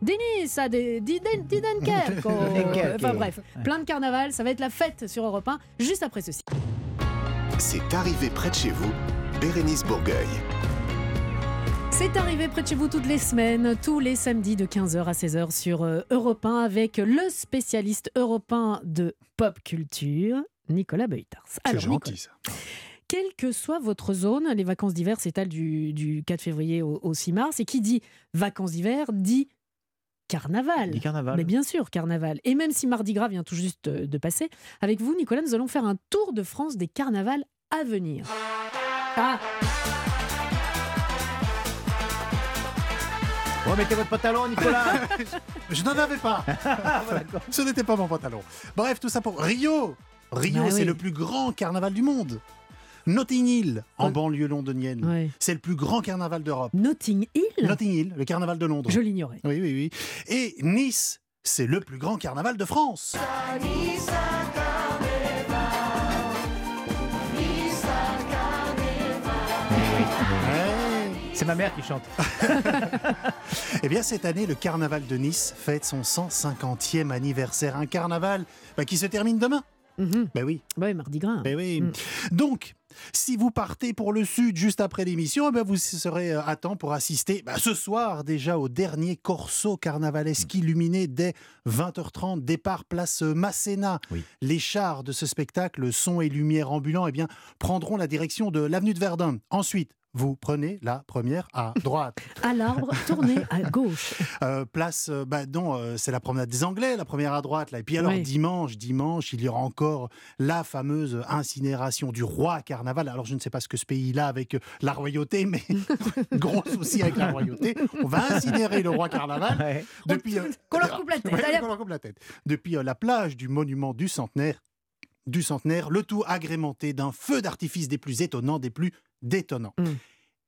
Denisa, di, di, Den- di Dunkerque. Dunkerque. Enfin bref, plein de carnaval. Ça va être la fête sur Europe 1 juste après ceci. C'est arrivé près de chez vous, Bérénice Bourgueil. C'est arrivé près de chez vous toutes les semaines, tous les samedis de 15h à 16h sur euh, Europe 1 avec le spécialiste européen de pop culture, Nicolas Beutars. C'est Alors, gentil Nicolas, ça. Quelle que soit votre zone, les vacances d'hiver s'étalent du, du 4 février au, au 6 mars. Et qui dit vacances d'hiver dit carnaval. Mais bien sûr, carnaval. Et même si Mardi Gras vient tout juste de passer, avec vous, Nicolas, nous allons faire un tour de France des carnavals à venir. Ah, Remettez votre pantalon, Nicolas. Je n'en avais pas. Ce n'était pas mon pantalon. Bref, tout ça pour Rio. Rio, Bah c'est oui. le plus grand carnaval du monde. Notting Hill, en Ouais. banlieue londonienne. ouais. C'est le plus grand carnaval d'Europe. Notting Hill Notting Hill, le carnaval de Londres. Je l'ignorais. Oui, oui, oui. Et Nice, c'est le plus grand carnaval de France. C'est ma mère qui chante. Eh bien, cette année, le carnaval de Nice fête son 150e anniversaire. Un carnaval bah, qui se termine demain. Mhm. Ben oui, Ouais, Mardi Gras. ben oui. Mm. Donc, si vous partez pour le sud juste après l'émission, eh ben, vous serez euh, à temps pour assister bah, ce soir déjà au dernier corso carnavalesque illuminé dès 20h30, départ place euh, Masséna. Oui. Les chars de ce spectacle, son et lumière ambulants, eh bien, prendront la direction de l'avenue de Verdun. Ensuite, vous prenez la première à droite. À l'arbre, tournez à gauche. Euh, place, euh, bah non, euh, c'est la promenade des Anglais, la première à droite. Là. Et puis alors, Oui. dimanche, dimanche, il y aura encore la fameuse incinération du roi carnaval. Alors, je ne sais pas ce que ce pays-là avec euh, la royauté, mais gros souci avec la royauté. On va incinérer le roi carnaval. Ouais. Depuis, euh, Qu'on leur coupe la tête. Ouais, Allez, qu'on leur coupe la tête. Depuis euh, la plage du monument du centenaire, du centenaire, le tout agrémenté d'un feu d'artifice des plus étonnants, des plus détonnants. Mm.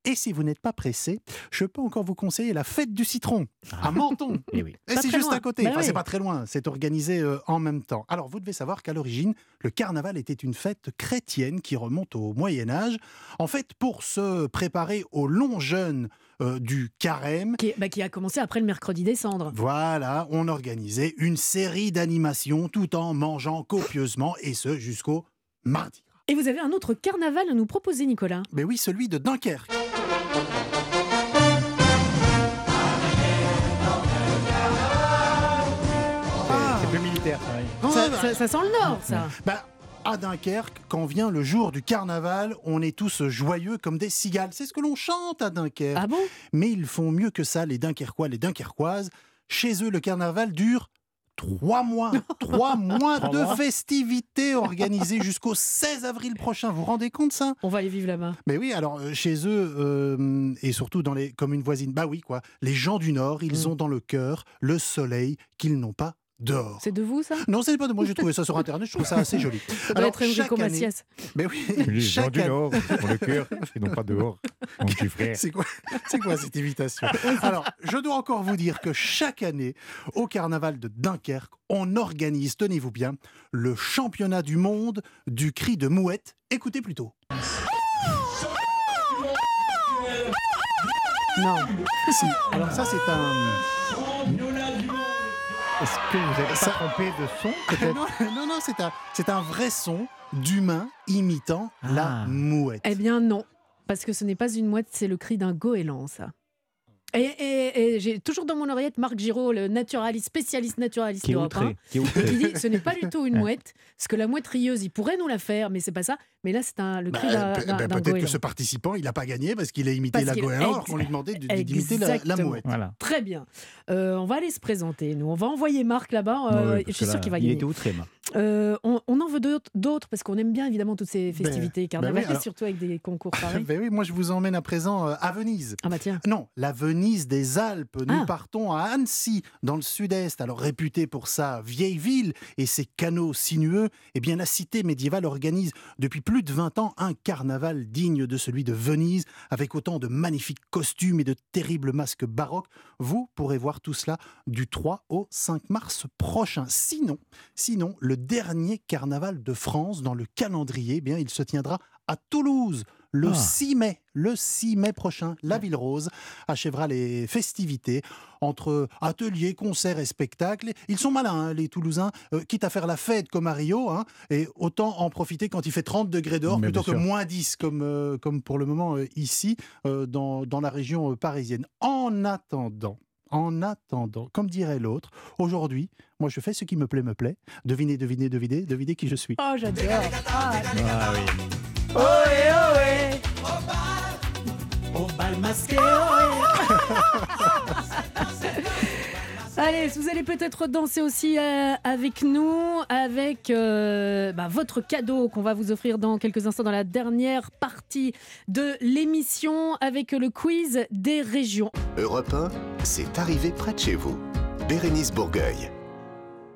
Et si vous n'êtes pas pressé, je peux encore vous conseiller la fête du citron à Menton. Eh oui. Et c'est juste loin. à côté. Bah Enfin, oui. c'est pas très loin. C'est organisé euh, en même temps. Alors, vous devez savoir qu'à l'origine, le carnaval était une fête chrétienne qui remonte au Moyen Âge. En fait, pour se préparer au long jeûne euh, du carême, Qui, bah, qui a commencé après le mercredi des cendres. voilà, on organisait une série d'animations tout en mangeant copieusement et ce jusqu'au mardi. Et vous avez un autre carnaval à nous proposer, Nicolas? Mais oui, celui de Dunkerque. Militaire, ça. bah, sent le nord, ça. Bah, à Dunkerque, quand vient le jour du carnaval, on est tous joyeux comme des cigales. C'est ce que l'on chante à Dunkerque. Ah bon? Mais ils font mieux que ça, les Dunkerquois, les Dunkerquoises. Chez eux, le carnaval dure trois mois. Trois mois de festivités organisées jusqu'au 16 avril prochain. Vous vous rendez compte ça? On va aller vivre là-bas. Mais oui, alors euh, chez eux, euh, et surtout dans les communes voisines, bah oui, quoi. Les gens du Nord, ils Mm. ont dans le cœur le soleil qu'ils n'ont pas dehors. C'est de vous, ça? Non, c'est pas de moi, j'ai trouvé ça sur Internet, je trouve ça assez joli. Ça doit Alors, être Enrico chaque année- Macias. Mais oui, Les gens du Nord, pour le cœur, et non pas dehors, mon petit frère. C'est quoi, c'est quoi cette invitation Alors, je dois encore vous dire que chaque année, au carnaval de Dunkerque, on organise, tenez-vous bien, le championnat du monde du cri de mouette. Écoutez plutôt. Non. Si. Alors ça, c'est un... Est-ce que vous n'êtes Ça- pas trompé de son, peut-être Non, non, non, c'est un, c'est un vrai son d'humain imitant la Ah. mouette. Eh bien, non. Parce que ce n'est pas une mouette, c'est le cri d'un goéland, ça. Et, et- et j'ai toujours dans mon oreillette Marc Giraud, le naturaliste, spécialiste naturaliste Qui est d'Europe. 1, Qui qui dit ce n'est pas du tout une mouette, parce que la mouette rieuse, il pourrait nous la faire, mais c'est pas ça. Mais là, c'est un- le Bah, cri d'un pe- d'un- bah, Peut-être que ce participant, il n'a pas gagné parce qu'il a imité Parce la goéland alors qu'on lui demandait de- d'imiter la, mouette. Voilà. Très bien. Euh, on va aller se présenter, nous. On va envoyer Marc là-bas. euh, Ouais, je suis sûr qu'il va Il gagner. était outré, Marc. Euh, on, on en veut d'autres- parce qu'on aime bien évidemment toutes ces festivités ben carnavales, oui, alors- surtout avec des concours pareils. Ben oui, moi je vous emmène à présent euh, à Venise. Ah bah tiens. Non, la Venise des Alpes. Nous Ah. partons à Annecy, dans le sud-est, alors réputée pour sa vieille ville et ses canaux sinueux. Eh bien, la cité médiévale organise depuis plus de 20 ans un carnaval digne de celui de Venise, avec autant de magnifiques costumes et de terribles masques baroques. Vous pourrez voir tout cela du 3 au 5 mars prochain. Sinon, sinon, le dernier carnaval de France dans le calendrier, eh bien, il se tiendra à Toulouse le Ah. 6 mai. Le 6 mai prochain, la Ville Rose achèvera les festivités entre ateliers, concerts et spectacles. Ils sont malins, hein, les Toulousains, euh, quitte à faire la fête comme à Rio, hein, et autant en profiter quand il fait 30 degrés dehors Mais plutôt que sûr. moins 10 comme, euh, comme pour le moment euh, ici, dans, dans la région parisienne. En attendant, en attendant, comme dirait l'autre, aujourd'hui, moi je fais ce qui me plaît, me plaît. Devinez, devinez, devinez, devinez qui je suis. Oh, j'adore. Ah, Ah oui. ohé, ohé. Au bal masqué, ohé. Allez, vous allez peut-être danser aussi euh, avec nous, avec euh, bah, votre cadeau qu'on va vous offrir dans quelques instants dans la dernière partie de l'émission avec le quiz des régions. Europe 1, c'est arrivé près de chez vous. Bérénice Bourgueil.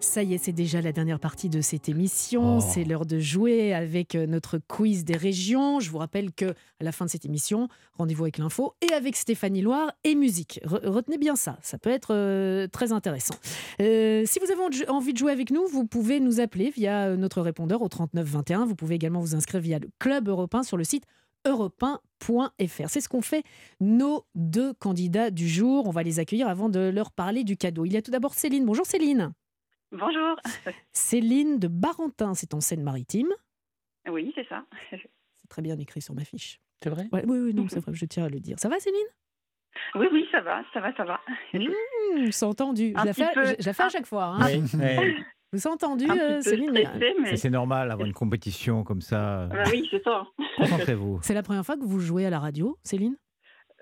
Ça y est, c'est déjà la dernière partie de cette émission. Oh. C'est l'heure de jouer avec euh, notre quiz des régions. Je vous rappelle que à la fin de cette émission, rendez-vous avec l'info et avec Stéphanie Loire et musique. Re- retenez bien ça, ça peut être euh, très intéressant. Euh, si vous avez en- envie de jouer avec nous, vous pouvez nous appeler via notre répondeur au 39 21. Vous pouvez également vous inscrire via le Club Européen sur le site europe1.fr. C'est ce qu'ont fait nos deux candidats du jour. On va les accueillir avant de leur parler du cadeau. Il y a tout d'abord Céline. Bonjour Céline. Bonjour. Céline de Barentin, c'est en Seine-Maritime. Oui, c'est ça. C'est très bien écrit sur ma fiche. C'est vrai? Ouais, oui, oui, non, c'est vrai, je tiens à le dire. Ça va, Céline? Oui, oui, ça va, ça va, ça va. Mmh, C'est entendu. Je Un la, petit fais, peu. je, je la fais à chaque fois. hein. Oui, oui. Vous avez entendu, Un euh, Céline? mais, C'est normal d'avoir une compétition comme ça. Bah oui, c'est ça. Concentrez-vous. C'est la première fois que vous jouez à la radio, Céline?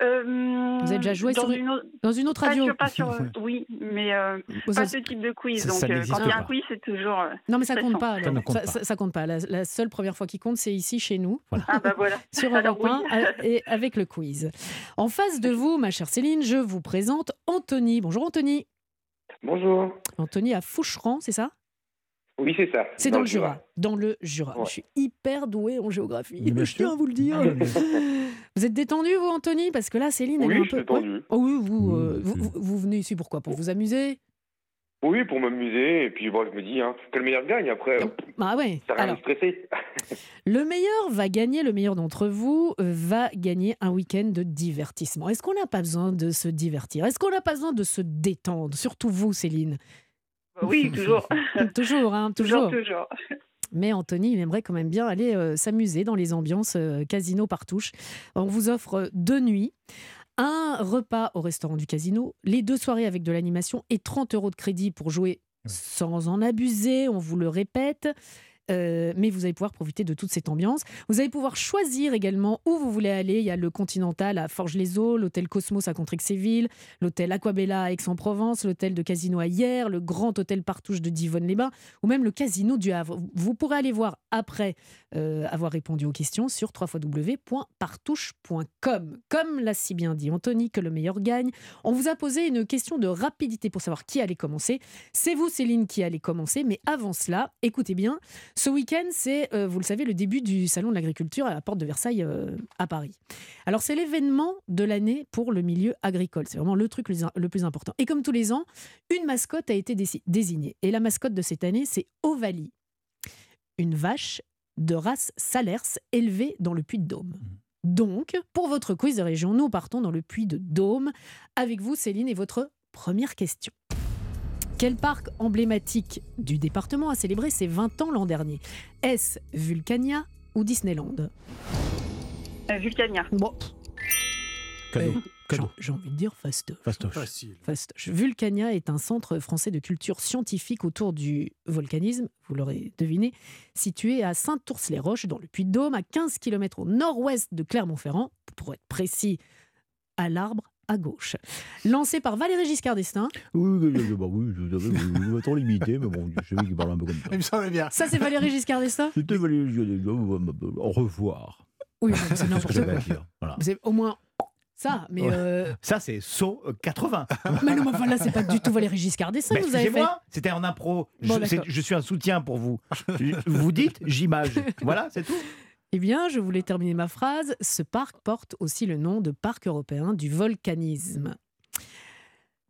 Euh, Vous avez déjà joué dans sur une autre... Dans une autre Pas radio sur, pas sur... Oui, mais euh, pas ce type de quiz. Ça- donc, ça euh, n'existe quand il y a un pas. quiz, c'est toujours... euh, Non, mais ça compte pas. Ça ne compte pas. ça- ça compte pas. La, la seule première fois qui compte, c'est ici, chez nous, Ah bah voilà. sur Alors, Europe 1, oui. et avec le quiz. En face de vous, ma chère Céline, je vous présente Anthony. Bonjour Anthony. Bonjour. Anthony à Foucheran, c'est ça? Oui, c'est ça. C'est dans, le Jura. Dans le Jura. Ouais. Je suis hyper douée en géographie. Mais je tiens à vous le dire. Vous êtes détendu, vous, Anthony? Parce que là, Céline, elle Oui, est un je peu. suis détendu. Ouais. Oh oui, vous, euh, vous, venez ici pourquoi Pour vous amuser? Oui, pour m'amuser. Et puis, bon, je me dis hein, que le meilleur gagne. Après, Ah ouais. ça rien Alors, de stresser. le meilleur va gagner, le meilleur d'entre vous euh, va gagner un week-end de divertissement. Est-ce qu'on n'a pas besoin de se divertir? Est-ce qu'on n'a pas besoin de se détendre? Surtout vous, Céline. Oui, toujours. toujours, hein, toujours. toujours, toujours. Mais Anthony, il aimerait quand même bien aller euh, s'amuser dans les ambiances euh, casino partouche. On vous offre euh, deux nuits, un repas au restaurant du casino, les deux soirées avec de l'animation et 30 euros de crédit pour jouer sans en abuser, on vous le répète. Euh, mais vous allez pouvoir profiter de toute cette ambiance. Vous allez pouvoir choisir également où vous voulez aller. Il y a le Continental à Forges-les-Eaux, l'hôtel Cosmos à Contrexéville, l'hôtel Aquabella à Aix-en-Provence, l'hôtel de Casino à Hyères, le grand hôtel Partouche de Divonne-les-Bains ou même le Casino du Havre. Vous pourrez aller voir après euh, avoir répondu aux questions sur www.partouche.com. Comme l'a si bien dit Anthony, que le meilleur gagne. On vous a posé une question de rapidité pour savoir qui allait commencer. C'est vous, Céline, qui allez commencer. Mais avant cela, écoutez bien, ce week-end, c'est, euh, vous le savez, le début du Salon de l'agriculture à la porte de Versailles euh, à Paris. Alors, c'est l'événement de l'année pour le milieu agricole. C'est vraiment le truc le, plus important. Et comme tous les ans, une mascotte a été dési- désignée. Et la mascotte de cette année, c'est Ovalie, une vache de race Salers élevée dans le Puy-de-Dôme. Donc, pour votre quiz de région, nous partons dans le Puy-de-Dôme avec vous, Céline, et votre première question. Quel parc emblématique du département a célébré ses 20 ans l'an dernier? Est-ce Vulcania ou Disneyland? Euh, Vulcania. Bon, Cadeau. J'ai Cadeau. j'ai envie de dire fastoche. Fastoche. Facile. Fastoche. Vulcania est un centre français de culture scientifique autour du volcanisme, vous l'aurez deviné, situé à Saint-Ours-les-Roches, dans le Puy-de-Dôme, à 15 km au nord-ouest de Clermont-Ferrand, pour être précis, à l'arbre à gauche. Lancé par Valéry Giscard d'Estaing. Oui, oui, oui, bah oui, trop limité, mais bon, je sais qu'il parle un peu comme ça. Il me semblait bien. Ça, c'est Valéry Giscard d'Estaing? C'était Valérie Giscard, au revoir. Oui, mais c'est n'importe quoi. Voilà. C'est au moins ça, mais, Ouais. euh, Ça, c'est saut euh, 80. mais non, mais enfin, là, c'est pas du tout Valéry Giscard d'Estaing que vous avez fait. c'était en impro. Je, Bon, je suis un soutien pour vous. Vous dites, j'image. Voilà, c'est tout. Eh bien, je voulais terminer ma phrase. Ce parc porte aussi le nom de Parc européen du volcanisme.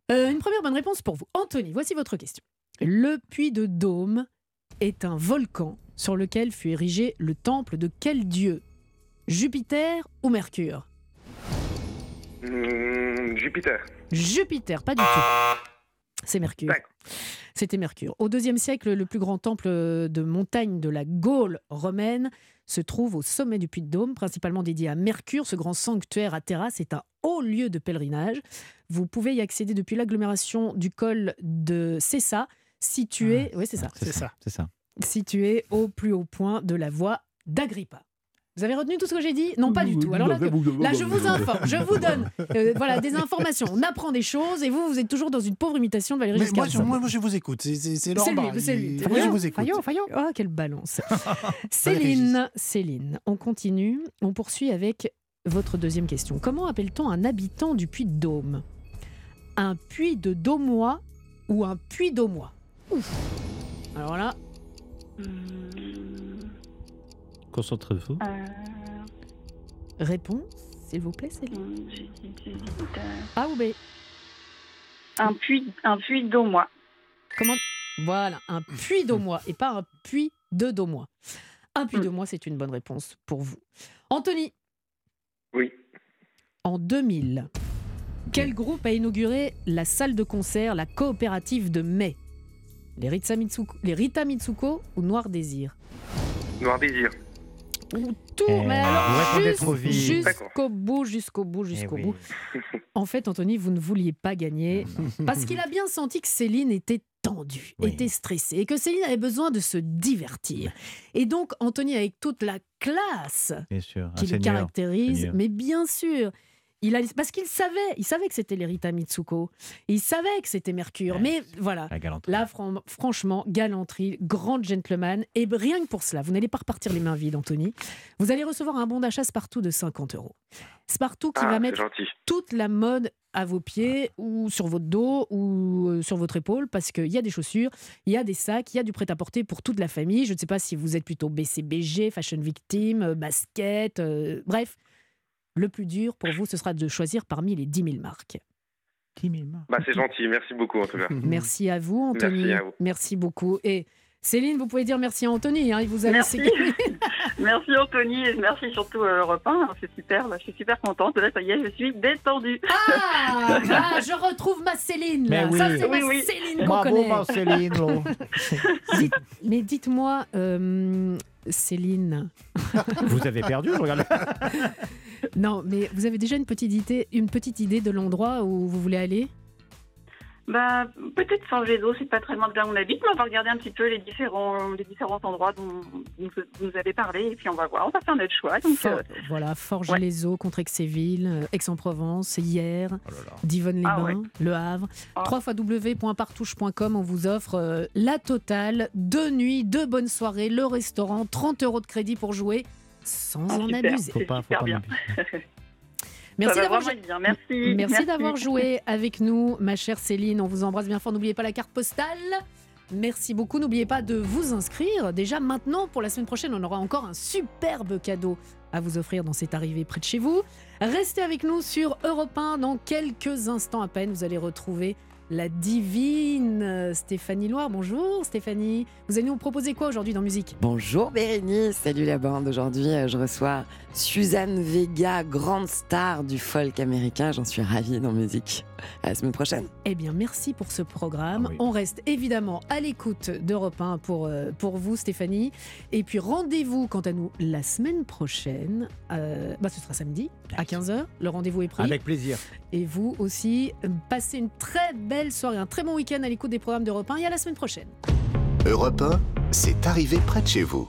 Euh, une première bonne réponse pour vous. Anthony, voici votre question. Le puits de Dôme est un volcan sur lequel fut érigé le temple de quel dieu? Jupiter ou Mercure? Hmm, Jupiter. Jupiter, pas du tout. C'est Mercure. C'était Mercure. Au IIe siècle, le plus grand temple de montagne de la Gaule romaine se trouve au sommet du Puy de Dôme, principalement dédié à Mercure. Ce grand sanctuaire à terrasse est un haut lieu de pèlerinage. Vous pouvez y accéder depuis l'agglomération du col de Cessa, situé, oui, c'est ça, C'est ça. C'est ça. situé au plus haut point de la voie d'Agrippa. Vous avez retenu tout ce que j'ai dit? Non, pas du tout. Alors là, que- Là, je vous informe, je vous donne euh, voilà, des informations. On apprend des choses et vous, vous êtes toujours dans une pauvre imitation de Valéry Mais Giscard moi, je, d'Estaing. moi, moi, je vous écoute. C'est- Laurent lui, c'est lui. Moi, je vous écoute. Fayot, Fayot. Oh, quelle balance. Céline, Céline, on continue. On poursuit avec votre deuxième question. Comment appelle-t-on un habitant du puits de Dôme Un puits de Daumois ou un puits d'Aumois Ouf. Alors là, Hum, Concentrez-vous. euh, réponse, s'il vous plaît, Céline. euh, A ou B? Un puits, un puits d'eau, moi. Comment? Voilà, un puits d'Aumois et pas un puits de Daumois. Un puits d'Aumois, c'est une bonne réponse pour vous. Anthony, Oui. en 2000, quel groupe a inauguré la salle de concert, la coopérative de mai les Rita, Mitsuko, les Rita Mitsuko ou Noir Désir? Noir désir. Ou tout, Eh, mais alors jusqu'au bout, jusqu'au bout, jusqu'au bout. En fait, Anthony, vous ne vouliez pas gagner parce qu'il a bien senti que Céline était tendue, Oui. était stressée et que Céline avait besoin de se divertir. Et donc, Anthony, avec toute la classe qui le caractérise, mais bien sûr. Il a, parce qu'il savait, il savait que c'était les Rita Mitsuko, il savait que c'était Mercure, Ouais, mais voilà. La galanterie. Là, fran- franchement, galanterie, grand gentleman. Et rien que pour cela, vous n'allez pas repartir les mains vides, Anthony. Vous allez recevoir un bon d'achat Spartoo de 50 euros. Spartoo qui Ah, va mettre gentil. toute la mode à vos pieds ou sur votre dos ou euh, sur votre épaule parce qu'il y a des chaussures, il y a des sacs, il y a du prêt-à-porter pour toute la famille. Je ne sais pas si vous êtes plutôt BCBG, fashion victime, euh, basket, euh, bref. Le plus dur pour vous, ce sera de choisir parmi les 10 000 marques. 10 000 marques. Bah, c'est gentil. Merci beaucoup, en tout cas. Merci à vous, Anthony. Merci à vous. Merci beaucoup. Et Céline, vous pouvez dire merci à Anthony. hein, il vous a Merci. Merci Anthony et merci surtout euh, Europe 1. C'est super, là, je suis super contente. Là, ça y est, je suis détendue. Ah, ah, je retrouve ma Céline. Mais Ça, oui. c'est ma Oui, oui. Céline qu'on Bravo, connaît. Marceline. Lo. Dites- mais dites-moi, euh, Céline. Vous avez perdu, je regarde. Non, mais vous avez déjà une petite idée, une petite idée de l'endroit où vous voulez aller? Bah, peut-être San Gézo, c'est pas très loin de là où on habite, mais on va regarder un petit peu les différents, les différents endroits dont dont vous nous avez parlé et puis on va voir, on va faire notre choix. Donc, For- euh, Voilà, Forges-les-Eaux, Contrexéville, euh, Aix-en-Provence, hier, Divonne-les-Bains, Ah ouais. Le Havre. Ah. www.partouche.com, on vous offre euh, la totale, deux nuits, deux bonnes soirées, le restaurant, 30 euros de crédit pour jouer sans Ah, en super. abuser. Faut pas, faut super pas bien. d'avoir. Merci, d'avoir joué avec nous, ma chère Céline. On vous embrasse bien fort. N'oubliez pas la carte postale. Merci beaucoup. N'oubliez pas de vous inscrire. Déjà maintenant, pour la semaine prochaine, on aura encore un superbe cadeau à vous offrir dans cette arrivée près de chez vous. Restez avec nous sur Europe 1. Dans quelques instants à peine, vous allez retrouver la divine Stéphanie Loire. Bonjour Stéphanie. Vous allez nous proposer quoi aujourd'hui dans musique? Bonjour Bérénice, salut la bande. Aujourd'hui, euh, je reçois Suzanne Vega, grande star du folk américain. J'en suis ravie dans musique. À la semaine prochaine. Eh bien, merci pour ce programme. Ah oui. On reste évidemment à l'écoute d'Europe 1 pour, euh, pour vous, Stéphanie. Et puis, rendez-vous, quant à nous, la semaine prochaine. euh, bah, ce sera samedi à 15h. Le rendez-vous est pris. Avec plaisir. Et vous aussi, passez une très belle soirée, un très bon week-end à l'écoute des programmes d'Europe 1 et à la semaine prochaine. Europe 1, c'est arrivé près de chez vous.